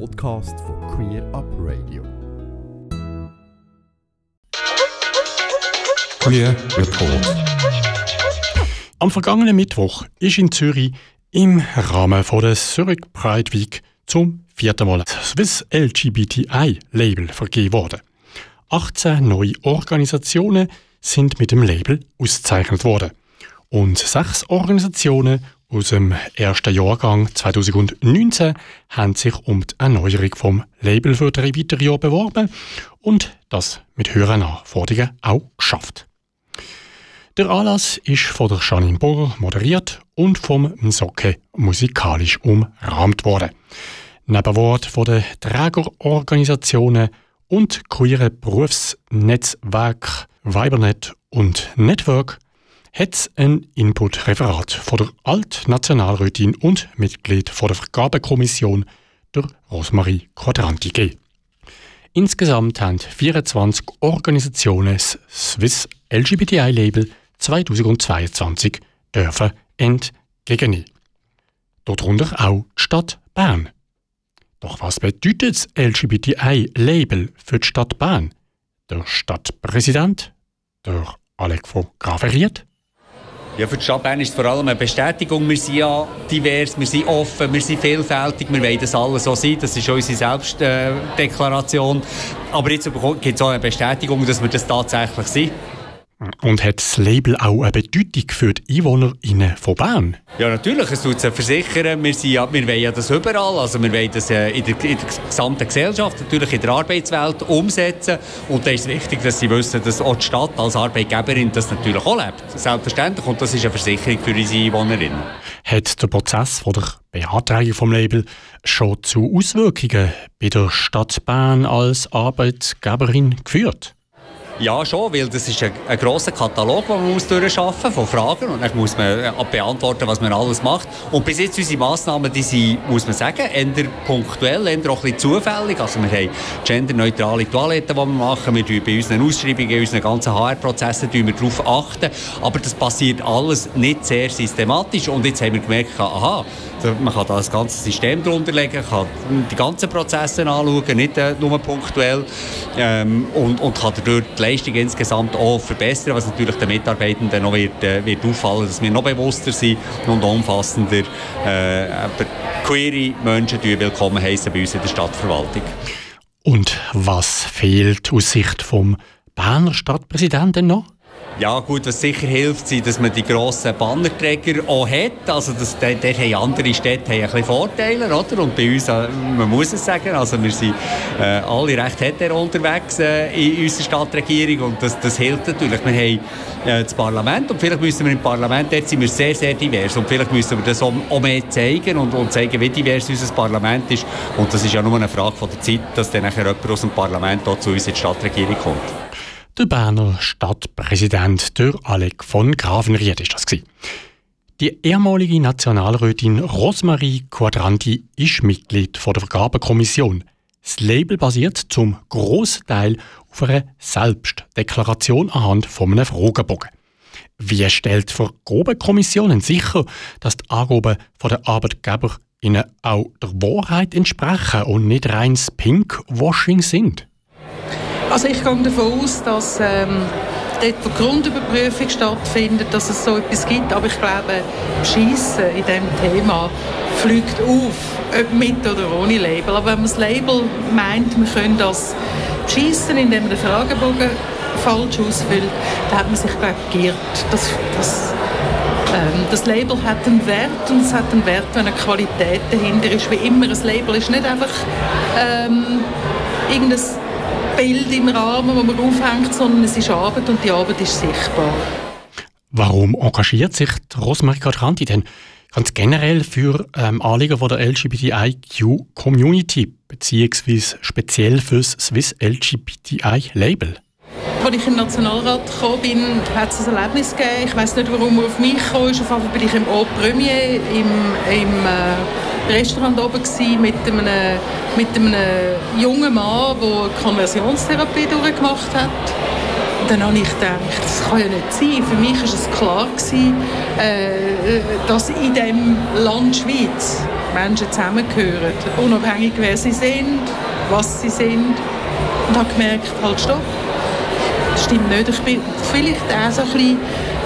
Podcast von Queer Up Radio. Queer Report. Am vergangenen Mittwoch ist in Zürich im Rahmen von der Zurich Pride Week zum vierten Mal das Swiss LGBTI-Label vergeben worden. 18 neue Organisationen sind mit dem Label ausgezeichnet worden. Und sechs Organisationen aus dem ersten Jahrgang 2019 haben sich um die Erneuerung vom Label für drei weitere Jahre beworben und das mit höheren Anforderungen auch geschafft. Der Anlass ist von der Janine Burger moderiert und vom Msocke musikalisch umrahmt worden. Neben Wort von den Trägerorganisationen und queeren Berufsnetzwerk Vibernet und Network hat ein Input-Referat von der Altnationalrätin und Mitglied von der Vergabekommission, der Rosmarie Quadranti gegeben. Insgesamt haben 24 Organisationen das Swiss LGBTI-Label 2022 dürfen entgegennehmen. Darunter auch die Stadt Bern. Doch was bedeutet das LGBTI-Label für die Stadt Bern? Der Stadtpräsident, der Alec von Graveriert. Ja, für die Stadt Bern ist es vor allem eine Bestätigung. Wir sind ja divers, wir sind offen, wir sind vielfältig, wir wollen das alles so sein. Das ist unsere Selbstdeklaration. Aber jetzt gibt es auch eine Bestätigung, dass wir das tatsächlich sind. Und hat das Label auch eine Bedeutung für die EinwohnerInnen von Bern? Ja, natürlich. Es tut versichern. Wir, sind ja, wir wollen ja das überall. Also wir wollen das äh, in, der, in der gesamten Gesellschaft, natürlich in der Arbeitswelt umsetzen. Und da ist es wichtig, dass sie wissen, dass auch die Stadt als Arbeitgeberin das natürlich auch lebt. Selbstverständlich. Und das ist eine Versicherung für unsere Einwohnerinnen. Hat der Prozess von der Beantragung vom Label schon zu Auswirkungen bei der Stadt Bern als Arbeitgeberin geführt? Ja, schon, weil das ist ein, ein grosser Katalog, den man muss durchschaffen von Fragen und dann muss man äh, beantworten, was man alles macht. Und bis jetzt unsere Massnahmen, die sind, muss man sagen, eher punktuell, eher auch ein bisschen zufällig. Also wir haben genderneutrale Toiletten, die wir machen, wir tun bei unseren Ausschreibungen, in unseren ganzen HR-Prozessen darauf achten, aber das passiert alles nicht sehr systematisch und jetzt haben wir gemerkt, aha, man kann da das ganze System darunter legen, kann die ganzen Prozesse anschauen, nicht äh, nur punktuell ähm, und, und kann dadurch die Leistung insgesamt auch verbessern, was natürlich den Mitarbeitenden noch wird, äh, wird auffallen, dass wir noch bewusster sind und umfassender äh, queere Menschen willkommen heißen bei uns in der Stadtverwaltung. Und was fehlt aus Sicht vom Berner Stadtpräsidenten noch? Ja gut, was sicher hilft, sind, dass man die grossen Bannerträger auch hat. Also das, da, da haben andere Städte haben ein bisschen Vorteile, oder? Und bei uns, äh, man muss es sagen, also wir sind äh, alle recht hetero unterwegs äh, in unserer Stadtregierung und das, das hilft natürlich. Wir haben äh, das Parlament und vielleicht müssen wir im Parlament, dort sind wir sehr, sehr divers und vielleicht müssen wir das auch, auch mehr zeigen und, und zeigen, wie divers unser Parlament ist. Und das ist ja nur eine Frage von der Zeit, dass dann nachher jemand aus dem Parlament auch zu uns in die Stadtregierung kommt. Der Berner Stadtpräsident der Alec von Grafenried ist das. Die ehemalige Nationalrätin Rosmarie Quadranti ist Mitglied der Vergabekommission. Das Label basiert zum Großteil auf einer Selbstdeklaration anhand von einem Fragebogen. Wie stellt die Vergabekommission sicher, dass die Angaben der Arbeitgeber ihnen auch der Wahrheit entsprechen und nicht reines Pinkwashing sind? Also ich gehe davon aus, dass ähm, dort, die Grundüberprüfung stattfindet, dass es so etwas gibt. Aber ich glaube, Schießen in diesem Thema fliegt auf, ob mit oder ohne Label. Aber wenn man das Label meint, wir können das schießen, indem man den Fragebogen falsch ausfüllt, dann hat man sich, geirrt. Das, das, ähm, das Label hat einen Wert und es hat einen Wert, wenn eine Qualität dahinter ist. Wie immer, ein Label ist nicht einfach ähm, irgendein Bild im Rahmen, das man aufhängt, sondern es ist Arbeit und die Arbeit ist sichtbar. Warum engagiert sich Rosmarie Quadranti denn ganz generell für ähm, Anliegen von der LGBTIQ-Community, beziehungsweise speziell für das Swiss LGBTI-Label? Als ich den Nationalrat gekommen bin, hat es ein Erlebnis gegeben. Ich weiß nicht, warum er auf mich kam. Auf jeden Fall bin ich im Haut Premier im, im äh, Restaurant oben mit einem, mit einem jungen Mann, der Konversionstherapie durchgemacht hat. Und dann habe ich gedacht, das kann ja nicht sein. Für mich war es klar, gewesen, äh, dass in dem Land Schweiz Menschen zusammengehören, unabhängig wer sie sind, was sie sind. Und habe gemerkt, halt stopp, das stimmt nicht. Ich bin vielleicht auch so ein bisschen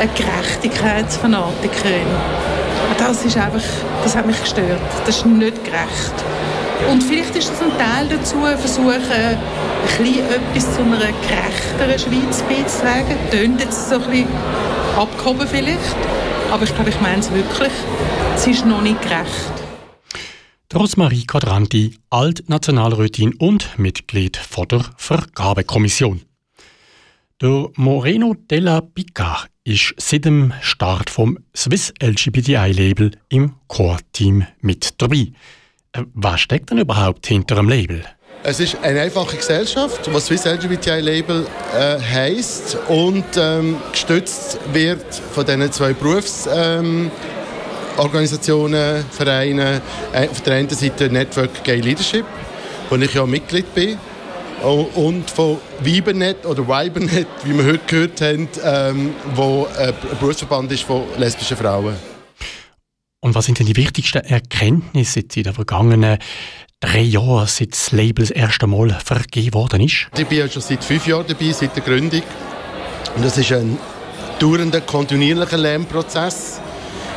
eine Gerechtigkeitsfanatikerin. Das ist einfach, das hat mich gestört. Das ist nicht gerecht. Und vielleicht ist das ein Teil dazu, versuchen, ein bisschen etwas zu einer gerechteren Schweiz beizutragen. Tönt jetzt so ein bisschen abgehoben vielleicht, aber ich glaube, ich meine es wirklich. Es ist noch nicht gerecht. Rosmarie Quadranti, Altnationalrätin und Mitglied von der Vergabekommission. Der Moreno della Pica ist seit dem Start vom Swiss LGBTI-Label im Core-Team mit dabei. Äh, was steckt denn überhaupt hinter dem Label? Es ist eine einfache Gesellschaft, was Swiss LGBTI Label äh, heisst und ähm, gestützt wird von diesen zwei Berufsorganisationen, ähm, Vereinen. Äh, auf der einen Seite Network Gay Leadership, wo ich ja Mitglied bin, und von Vibernet oder Vibernet, wie wir heute gehört haben, ähm, wo ein Berufsverband ist von lesbischen Frauen. Und was sind denn die wichtigsten Erkenntnisse in den vergangenen drei Jahren, seit das Label das erste Mal vergeben worden ist? Ich bin ja schon seit fünf Jahren dabei, seit der Gründung. Und das ist ein dauernder, kontinuierlicher Lernprozess.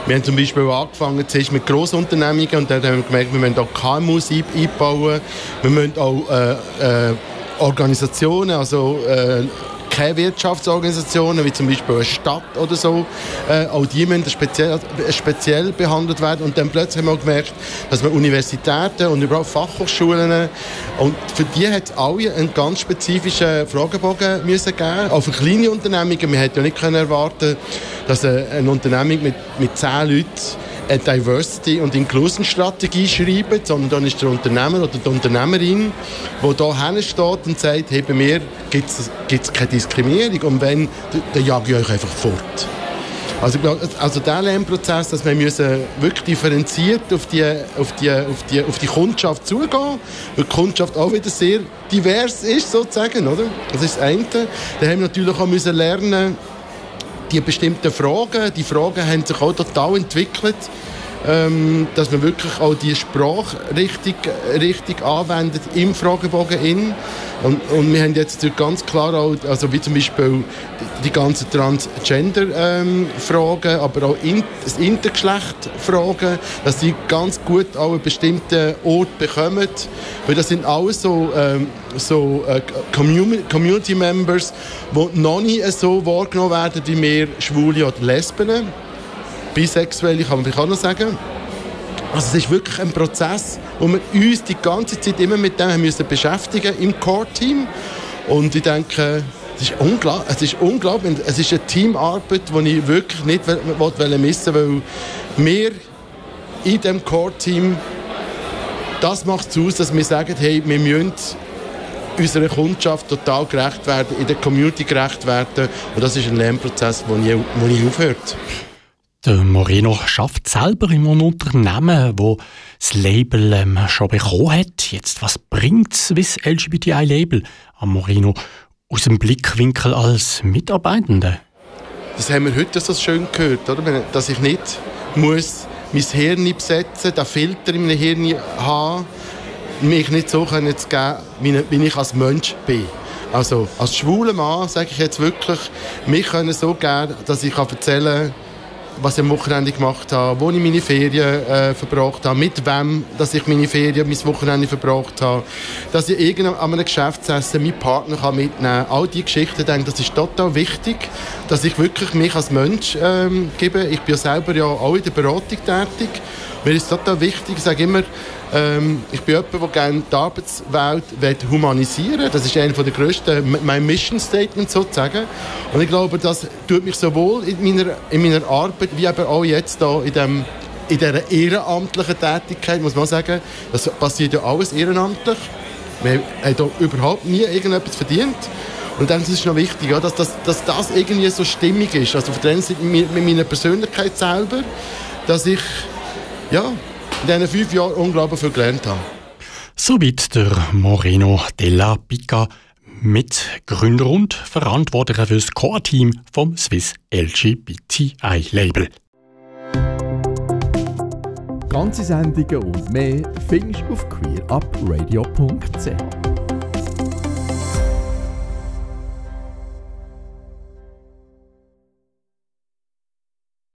Wir haben zum Beispiel angefangen zuerst mit Grossunternehmungen und dann haben wir gemerkt, wir müssen auch KMUs einbauen, wir müssen auch äh, äh, Organisationen, also äh, keine Wirtschaftsorganisationen, wie zum Beispiel eine Stadt oder so, äh, auch die müssen speziell, speziell behandelt werden. Und dann plötzlich haben wir gemerkt, dass wir Universitäten und überhaupt Fachhochschulen und für die hat es alle einen ganz spezifischen Fragebogen müssen geben. Auch für kleine Unternehmungen, wir hätten ja nicht können erwarten, dass eine Unternehmung mit, mit zehn Leuten eine Diversity- und Inclusion-Strategie schreiben, sondern dann ist der Unternehmer oder die Unternehmerin, die hier steht und sagt, hey, bei mir gibt es keine Diskriminierung und wenn, dann jage ich euch einfach fort. Also, also der Lernprozess, dass wir müssen wirklich differenziert auf die, auf, die, auf, die, auf die Kundschaft zugehen, weil die Kundschaft auch wieder sehr divers ist, sozusagen, oder? Das ist das eine. Dann haben wir natürlich auch müssen lernen, die bestimmten Fragen, die Fragen haben sich auch total entwickelt, ähm, dass man wirklich auch die Sprache richtig, richtig anwendet im Fragebogen in. Und, und wir haben jetzt ganz klar auch, also wie zum Beispiel die ganzen Transgender-Fragen, ähm, aber auch in, das Intergeschlecht-Fragen, dass sie ganz gut auch einen bestimmten Ort bekommen. Weil das sind alles so, ähm, so äh, Community-Members, die noch nicht so wahrgenommen werden wie wir Schwule oder Lesben. Bisexuelle kann man vielleicht auch noch sagen. Also es ist wirklich ein Prozess, wo wir uns die ganze Zeit immer mit dem müssen beschäftigen im Core-Team. Und ich denke, es ist, unglaublich, es ist unglaublich. Es ist eine Teamarbeit, die ich wirklich nicht missen will, weil wir in diesem Core-Team, das macht es aus, dass wir sagen, hey, wir müssen unserer Kundschaft total gerecht werden, in der Community gerecht werden. Und das ist ein Lernprozess, der nie, nie aufhört. Der Moreno schafft selber in einem Unternehmen, wo das Label ähm, schon bekommen hat. Jetzt, was bringt das Swiss LGBTI Label an Moreno aus dem Blickwinkel als Mitarbeitende? Das haben wir heute so schön gehört, oder? dass ich nicht muss mein Hirn besetzen, den Filter in meinem Hirn haben, mich nicht so können zu geben, wie ich als Mensch bin. Also als schwuler Mann sage ich jetzt wirklich, mich können so geben, dass ich erzählen kann, was ich am Wochenende gemacht habe, wo ich meine Ferien äh, verbracht habe, mit wem dass ich meine Ferien, mein Wochenende verbracht habe, dass ich an einem Geschäftsessen meinen Partner kann mitnehmen kann. All diese Geschichten, denke, das ist total wichtig, dass ich wirklich mich als Mensch ähm, gebe. Ich bin ja selber ja auch in der Beratung tätig. Mir ist total wichtig, ich sage immer, ähm, ich bin jemand, der gerne die Arbeitswelt humanisieren will. Das ist einer der grössten, mein Mission Statement sozusagen. Und ich glaube, das tut mich sowohl in meiner, in meiner Arbeit, wie aber auch jetzt da in dem in dieser ehrenamtlichen Tätigkeit, muss man sagen, das passiert ja alles ehrenamtlich. Wir haben hier überhaupt nie irgendetwas verdient. Und dann ist es noch wichtig, ja, dass, dass, dass das irgendwie so stimmig ist. Also auf der einen Seite mit meiner Persönlichkeit selber, dass ich ja, in diesen fünf Jahren unglaublich viel gelernt habe. Soweit der Moreno della Pica, Mitgründer und Verantwortlicher für das Core-Team vom Swiss LGBTI-Label. Ganze Sendungen und mehr findest du auf queerupradio.ch.